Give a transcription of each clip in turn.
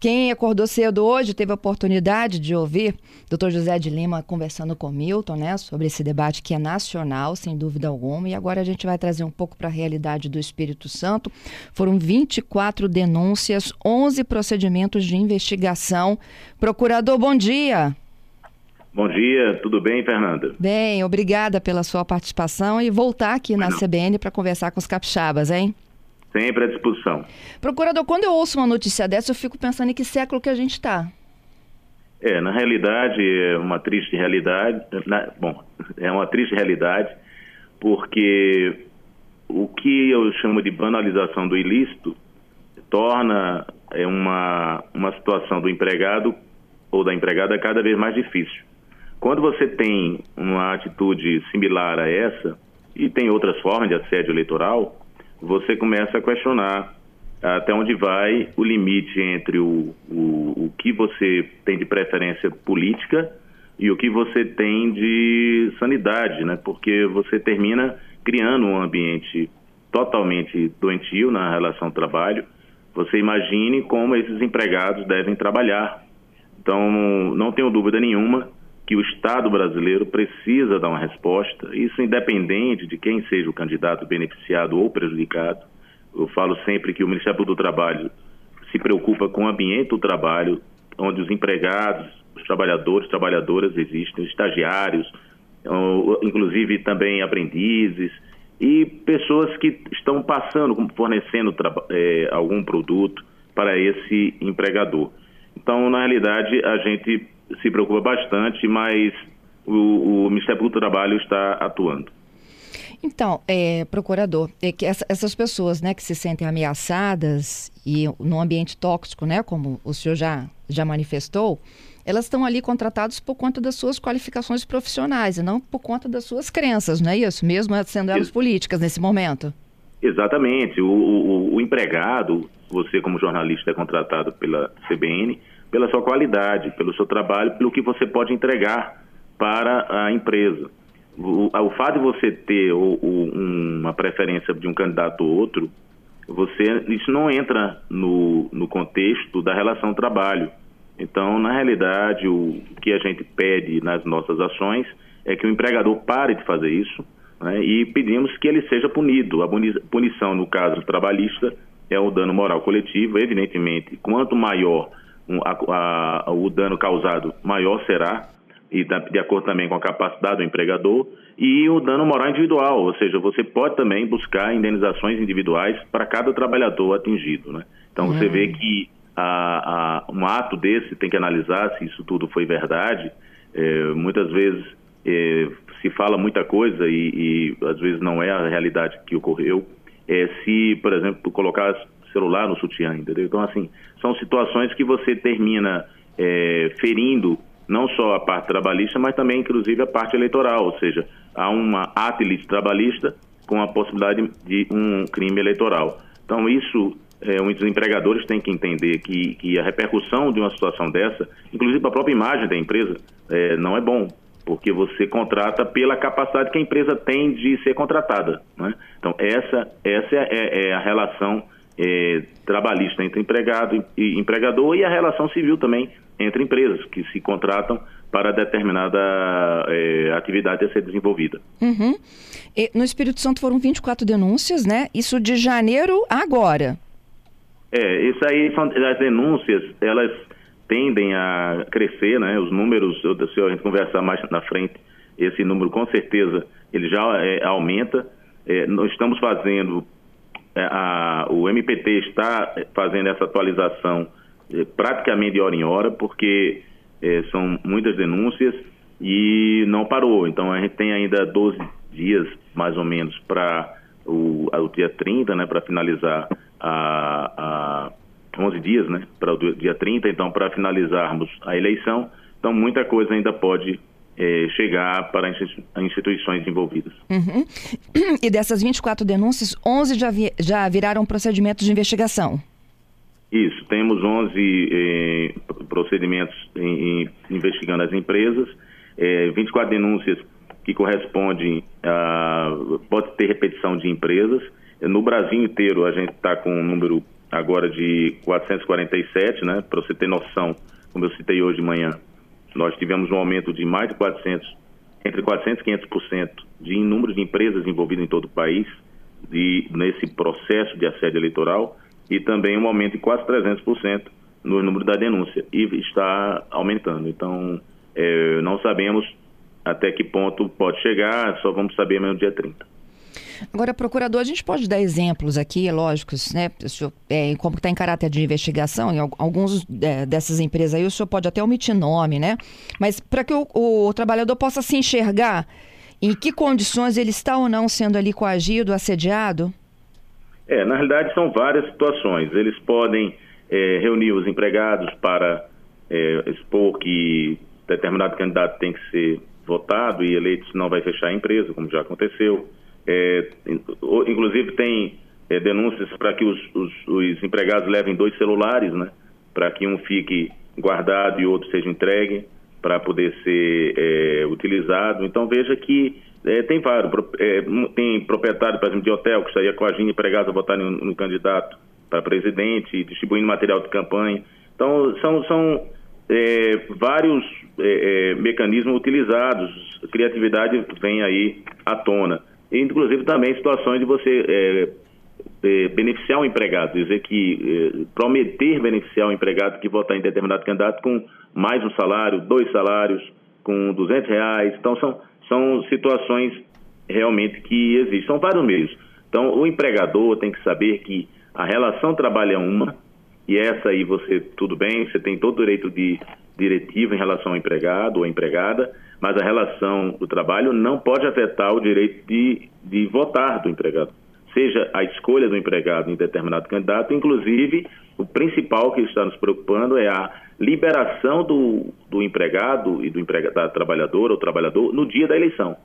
Quem acordou cedo hoje teve a oportunidade de ouvir Dr. José de Lima conversando com Milton, né, sobre esse debate que é nacional, sem dúvida alguma. E agora a gente vai trazer um pouco para a realidade do Espírito Santo. Foram 24 denúncias, 11 procedimentos de investigação. Procurador, bom dia. Bom dia, tudo bem, Fernanda? Bem, obrigada pela sua participação e voltar aqui na CBN para conversar com os capixabas, hein? Sempre à disposição. Procurador, quando eu ouço uma notícia dessa, eu fico pensando em que século que a gente está. É, na realidade, é uma triste realidade. Na, bom, é uma triste realidade, porque o que eu chamo de banalização do ilícito torna é, uma, uma situação do empregado ou da empregada cada vez mais difícil. Quando você tem uma atitude similar a essa, e tem outras formas de assédio eleitoral, você começa a questionar até onde vai o limite entre o, o, o que você tem de preferência política e o que você tem de sanidade, né? Porque você termina criando um ambiente totalmente doentio na relação trabalho. Você imagine como esses empregados devem trabalhar. Então, não tenho dúvida nenhuma que o Estado brasileiro precisa dar uma resposta, isso independente de quem seja o candidato beneficiado ou prejudicado. Eu falo sempre que o Ministério do Trabalho se preocupa com o ambiente do trabalho, onde os empregados, os trabalhadores, trabalhadoras existem, os estagiários, inclusive também aprendizes e pessoas que estão passando, fornecendo é, algum produto para esse empregador. Então, na realidade, a gente se preocupa bastante, mas o, o Ministério do Trabalho está atuando. Então, é, procurador, é que essa, essas pessoas né, que se sentem ameaçadas e num ambiente tóxico, né, como o senhor já, já manifestou, elas estão ali contratadas por conta das suas qualificações profissionais e não por conta das suas crenças, não é isso? Mesmo sendo elas políticas nesse momento. Exatamente. O, o, o empregado, você como jornalista é contratado pela CBN, pela sua qualidade, pelo seu trabalho, pelo que você pode entregar para a empresa. O, o fato de você ter o, o, uma preferência de um candidato ou outro, você isso não entra no, no contexto da relação trabalho. Então, na realidade, o que a gente pede nas nossas ações é que o empregador pare de fazer isso né, e pedimos que ele seja punido. A punição, no caso trabalhista, é o dano moral coletivo. Evidentemente, quanto maior a, a, o dano causado maior será, e de acordo também com a capacidade do empregador, e o dano moral individual, ou seja, você pode também buscar indenizações individuais para cada trabalhador atingido. Né? Então você vê uhum. que a, um ato desse tem que analisar se isso tudo foi verdade. É, muitas vezes é, se fala muita coisa e, e, às vezes não é a realidade que ocorreu. É, se, por exemplo, colocar celular no sutiã, entendeu? Então, assim, são situações que você termina é, ferindo não só a parte trabalhista, mas também, inclusive, a parte eleitoral, ou seja, há uma ato trabalhista com a possibilidade de um crime eleitoral. Então, isso, é, os empregadores têm que entender que, que a repercussão de uma situação dessa, inclusive para a própria imagem da empresa, é, não é bom, porque você contrata pela capacidade que a empresa tem de ser contratada. Né? Então, essa, essa é, é a relação é, trabalhista entre empregado e empregador e a relação civil também entre empresas que se contratam para determinada é, atividade a ser desenvolvida. Uhum. no Espírito Santo foram 24 denúncias, né? Isso de janeiro a agora. É, isso aí são as denúncias, elas tendem a crescer, né? Os números, se a gente conversar mais na frente, esse número com certeza ele já é, aumenta. É, nós estamos fazendo a, o MPT está fazendo essa atualização é, praticamente de hora em hora, porque é, são muitas denúncias e não parou. Então a gente tem ainda 12 dias, mais ou menos, para o, o, dia 30, né, para finalizar a, a 11 dias, né, para o dia 30, então para finalizarmos a eleição. Então muita coisa ainda pode é, chegar para instituições envolvidas. Uhum. E dessas 24 denúncias, 11 já, vi, já viraram procedimentos de investigação? Isso, temos 11 eh, procedimentos em, em, investigando as empresas, eh, 24 denúncias que correspondem a. pode ter repetição de empresas. No Brasil inteiro, a gente está com um número agora de 447, né? Para você ter noção, como eu citei hoje de manhã, nós tivemos um aumento de mais de 400, entre 400 e 500% de número de empresas envolvidas em todo o país de, nesse processo de assédio eleitoral e também um aumento de quase 300% no número da denúncia e está aumentando. Então, é, não sabemos até que ponto pode chegar, só vamos saber no dia 30. Agora, procurador, a gente pode dar exemplos aqui, lógicos, né? Senhor, é, como está em caráter de investigação, em alguns é, dessas empresas aí, o senhor pode até omitir nome, né? Mas para que o, o, o, trabalhador possa se enxergar em que condições ele está ou não sendo ali coagido, assediado? É, na realidade são várias situações. Eles podem é, reunir os empregados para é, expor que determinado candidato tem que ser votado e eleito, senão vai fechar a empresa, como já aconteceu. É, inclusive tem é, denúncias para que os, os, os, empregados levem dois celulares, né? Para que um fique guardado e outro seja entregue para poder ser é, utilizado. Então veja que é, tem vários. É, tem proprietário, por exemplo, de hotel que saía coagindo empregados a votarem no, no candidato para presidente, distribuindo material de campanha. Então são, são é, vários mecanismos utilizados. A criatividade vem aí à tona inclusive também situações de você é, é, beneficiar o empregado, dizer que é, prometer beneficiar o empregado que votar em determinado candidato com mais um salário, dois salários, com 200 reais. Então, são, são situações realmente que existem. São vários meios. Então, o empregador tem que saber que a relação trabalho é uma, e essa aí você, tudo bem, você tem todo o direito de diretiva em relação ao empregado ou empregada, mas a relação do trabalho não pode afetar o direito de, de votar do empregado. Seja a escolha do empregado em determinado candidato, inclusive o principal que está nos preocupando é a liberação do, do empregado e do empregado, da trabalhadora ou trabalhador no dia da eleição.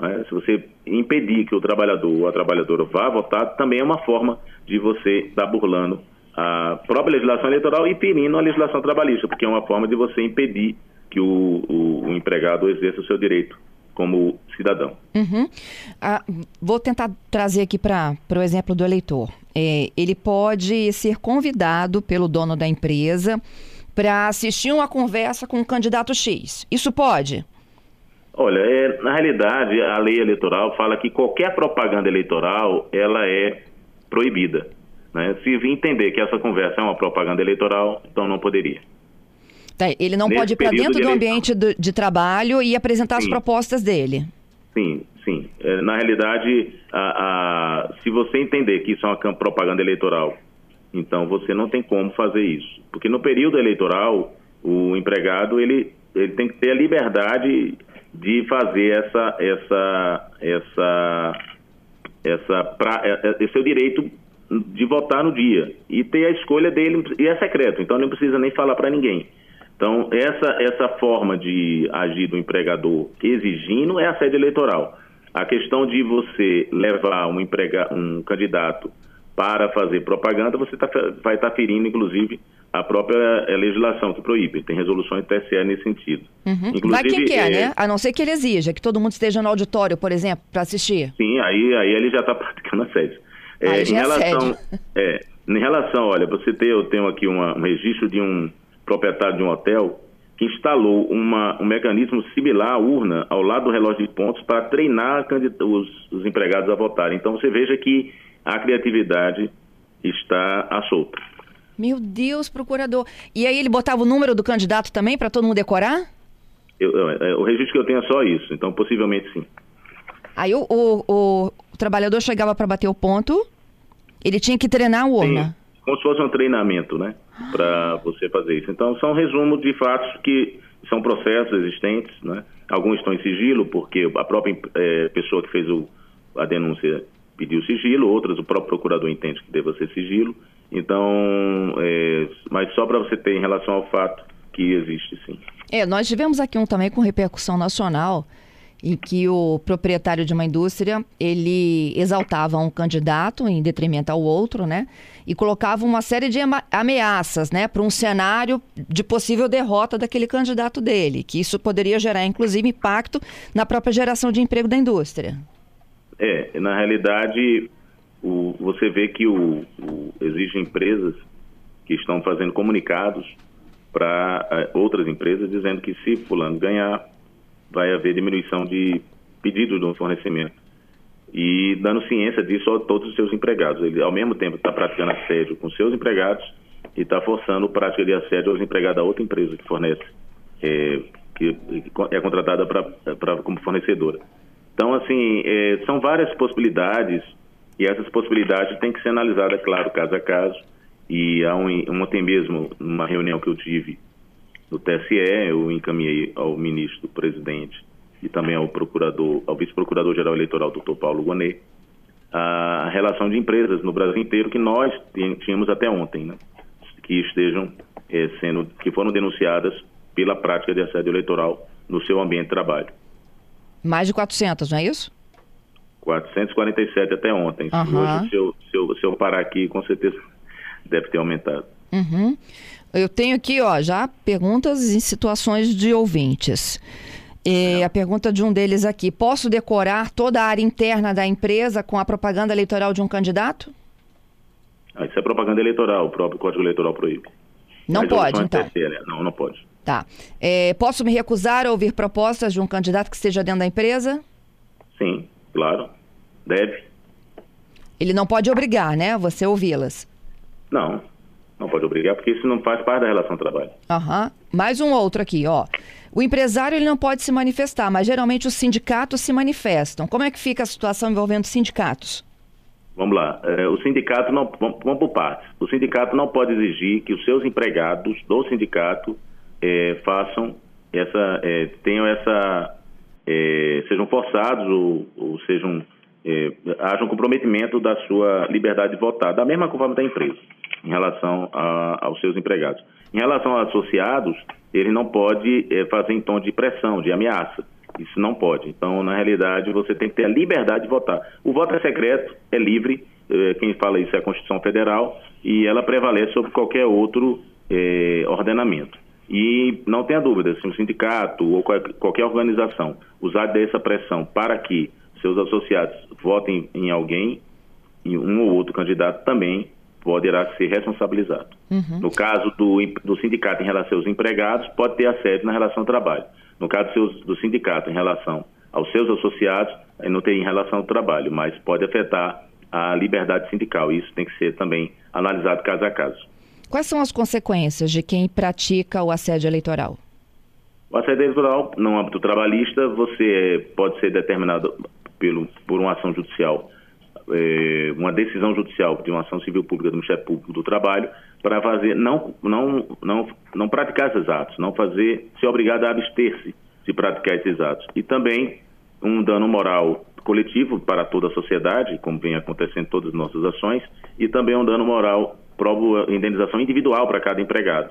Né? Se você impedir que o trabalhador ou a trabalhadora vá votar, também é uma forma de você estar burlando a própria legislação eleitoral e ferindo a legislação trabalhista, porque é uma forma de você impedir que o, o, o empregado exerça o seu direito como cidadão. Uhum. Ah, vou tentar trazer aqui para o exemplo do eleitor. É, ele pode ser convidado pelo dono da empresa para assistir uma conversa com o candidato X. Isso pode? Olha, é, na realidade, a lei eleitoral fala que qualquer propaganda eleitoral ela é proibida. Né? Se entender que essa conversa é uma propaganda eleitoral, então não poderia. Tá, ele não Nesse pode ir para dentro do ambiente de, de, trabalho e apresentar sim. as propostas dele. Sim, sim. É, na realidade, a, a, se você entender que isso é uma propaganda eleitoral, então você não tem como fazer isso. Porque no período eleitoral, o empregado ele, ele tem que ter a liberdade de fazer essa, essa, essa, essa, pra, é, é, esse é o direito de votar no dia e ter a escolha dele e é secreto, então não precisa nem falar para ninguém. Então, essa, essa forma de agir do empregador exigindo é a sede eleitoral. A questão de você levar um, emprega, um candidato para fazer propaganda, você tá, vai estar tá ferindo, inclusive, a própria eh, legislação que proíbe. Tem resoluções do TSE nesse sentido. Uhum. Inclusive, vai quem quer, é... né? A não ser que ele exija que todo mundo esteja no auditório, por exemplo, para assistir. Sim, aí, aí ele já está praticando assédio. É, em relação, é, em relação, olha, você tem, eu tenho aqui uma, um registro de um proprietário de um hotel, que instalou uma, um mecanismo similar à urna ao lado do relógio de pontos para treinar os, os empregados a votarem. Então você veja que a criatividade está à solta. Meu Deus, procurador. E aí ele botava o número do candidato também para todo mundo decorar? Eu, eu, o registro que eu tenho é só isso, então possivelmente sim. Aí o, o, o, o trabalhador chegava para bater o ponto, ele tinha que treinar a urna. Sim como se fosse um treinamento, né? Para você fazer isso. Então, são resumos de fatos que são processos existentes, né? Alguns estão em sigilo, porque a própria é, pessoa que fez o, a denúncia pediu sigilo, outras o próprio procurador entende que deva ser sigilo. Então, é, mas só para você ter em relação ao fato que existe sim. É, nós tivemos aqui um também com repercussão nacional em que o proprietário de uma indústria ele exaltava um candidato em detrimento ao outro, né? E colocava uma série de ameaças, né, para um cenário de possível derrota daquele candidato dele, que isso poderia gerar, inclusive, impacto na própria geração de emprego da indústria. É, na realidade, o, você vê que o, o, existem empresas que estão fazendo comunicados para eh, outras empresas dizendo que se fulano ganhar vai haver diminuição de pedidos do fornecimento. E dando ciência disso a todos os seus empregados. Ele, ao mesmo tempo, está praticando assédio com seus empregados e está forçando prática de assédio aos empregados da outra empresa que fornece, é, que é contratada pra, pra, como fornecedora. Então, assim, é, são várias possibilidades e essas possibilidades têm que ser analisadas, claro, caso a caso. E há um, ontem mesmo, numa reunião que eu tive do TSE, eu encaminhei ao ministro presidente e também ao procurador, ao vice-procurador-geral eleitoral, doutor Paulo Gonet, a relação de empresas no Brasil inteiro que nós tínhamos até ontem, né? que estejam é, sendo, que foram denunciadas pela prática de assédio eleitoral no seu ambiente de trabalho. Mais de 400, não é isso? 447 até ontem. Uhum. Hoje, se eu, se, eu, se eu parar aqui, com certeza deve ter aumentado. Uhum. Eu tenho aqui, ó, já perguntas em situações de ouvintes. E a pergunta de um deles aqui: posso decorar toda a área interna da empresa com a propaganda eleitoral de um candidato? Ah, isso é propaganda eleitoral, o próprio Código Eleitoral proíbe. Não Mas pode, então? né? Não, não pode. Tá. É, posso me recusar a ouvir propostas de um candidato que esteja dentro da empresa? Sim, claro. Deve. Ele não pode obrigar, né? Você ouvi-las. Não, não pode obrigar, porque isso não faz parte da relação de trabalho. Aham. Mais um outro aqui, ó. O empresário ele não pode se manifestar, mas geralmente os sindicatos se manifestam. Como é que fica a situação envolvendo sindicatos? Vamos lá. É, o sindicato não. Vamos, vamos por partes. O sindicato não pode exigir que os seus empregados do sindicato é, façam essa. É, tenham essa. É, sejam forçados ou, ou sejam. É, haja um comprometimento da sua liberdade de votar, da mesma forma da empresa em relação a, aos seus empregados. Em relação aos associados, ele não pode é, fazer em tom de pressão, de ameaça. Isso não pode. Então, na realidade, você tem que ter a liberdade de votar. O voto é secreto, é livre, é, quem fala isso é a Constituição Federal, e ela prevalece sobre qualquer outro é, ordenamento. E não tenha dúvida, se um sindicato ou qualquer organização usar dessa pressão para que seus associados votem em alguém, em um ou outro candidato também, poderá ser responsabilizado. Uhum. No caso do, do sindicato em relação aos empregados, pode ter assédio na relação ao trabalho. No caso do, sindicato em relação aos seus associados, não tem em relação ao trabalho, mas pode afetar a liberdade sindical. Isso tem que ser também analisado caso a caso. Quais são as consequências de quem pratica o assédio eleitoral? O assédio eleitoral, no âmbito trabalhista, você pode ser determinado pelo, por uma ação judicial é, uma decisão judicial de uma ação civil pública do Ministério Público do Trabalho para fazer, não, não, não, não praticar esses atos, não fazer, ser obrigado a abster-se de praticar esses atos. E também um dano moral coletivo para toda a sociedade, como vem acontecendo em todas as nossas ações, e também um dano moral, prova indenização individual para cada empregado.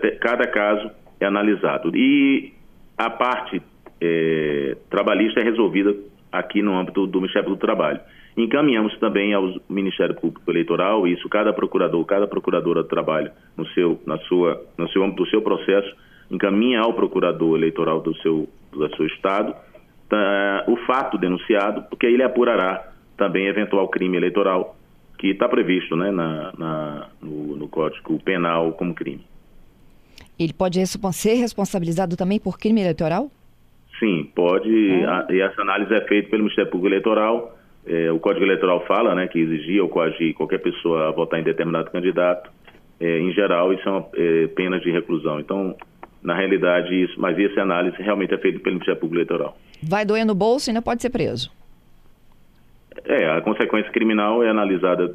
Ter, cada caso é analisado. E a parte é, trabalhista é resolvida aqui no âmbito do Ministério do Trabalho. Encaminhamos também ao Ministério Público Eleitoral, isso cada procurador, cada procuradora de trabalho no seu, na sua, no seu âmbito do seu processo, encaminha ao procurador eleitoral do seu, do seu estado tá, o fato denunciado, porque ele apurará também eventual crime eleitoral que está previsto né, na, na no, no Código Penal como crime. Ele pode ser responsabilizado também por crime eleitoral? Sim, pode. É. A, e essa análise é feita pelo Ministério Público Eleitoral é, o Código Eleitoral fala né, que exigir ou coagir qualquer pessoa a votar em determinado candidato. É, em geral, isso são é, penas de reclusão. Então, na realidade, isso, mas essa análise realmente é feita pelo Ministério Público Eleitoral. Vai doer no bolso e ainda pode ser preso. É, a consequência criminal é analisada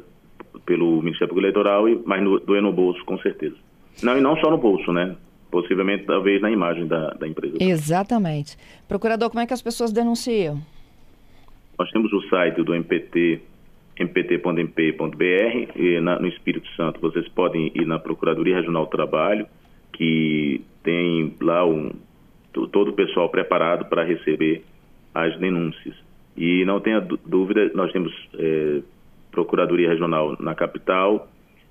pelo Ministério Público Eleitoral, mas no, doer no bolso, com certeza. Não, e não só no bolso, né? Possivelmente, talvez, na imagem da, da empresa. Exatamente. Procurador, como é que as pessoas denunciam? Nós temos o site do MPT, mpt.mp.br, e na, no Espírito Santo vocês podem ir na Procuradoria Regional do Trabalho, que tem lá um, todo o pessoal preparado para receber as denúncias. E não tenha dúvida, nós temos é, Procuradoria Regional na capital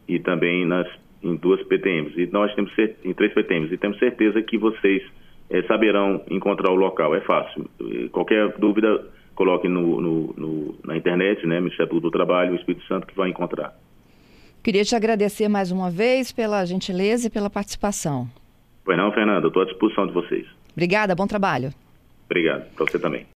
e também nas, em duas PTMs. E nós temos em três PTMs. E temos certeza que vocês é, saberão encontrar o local. É fácil. Qualquer dúvida, coloque no, no, no, na internet, né? Ministério do Trabalho, o Espírito Santo, que vai encontrar. Queria te agradecer mais uma vez pela gentileza e pela participação. Pois não, Fernanda, estou à disposição de vocês. Obrigada, bom trabalho. Obrigado, para você também.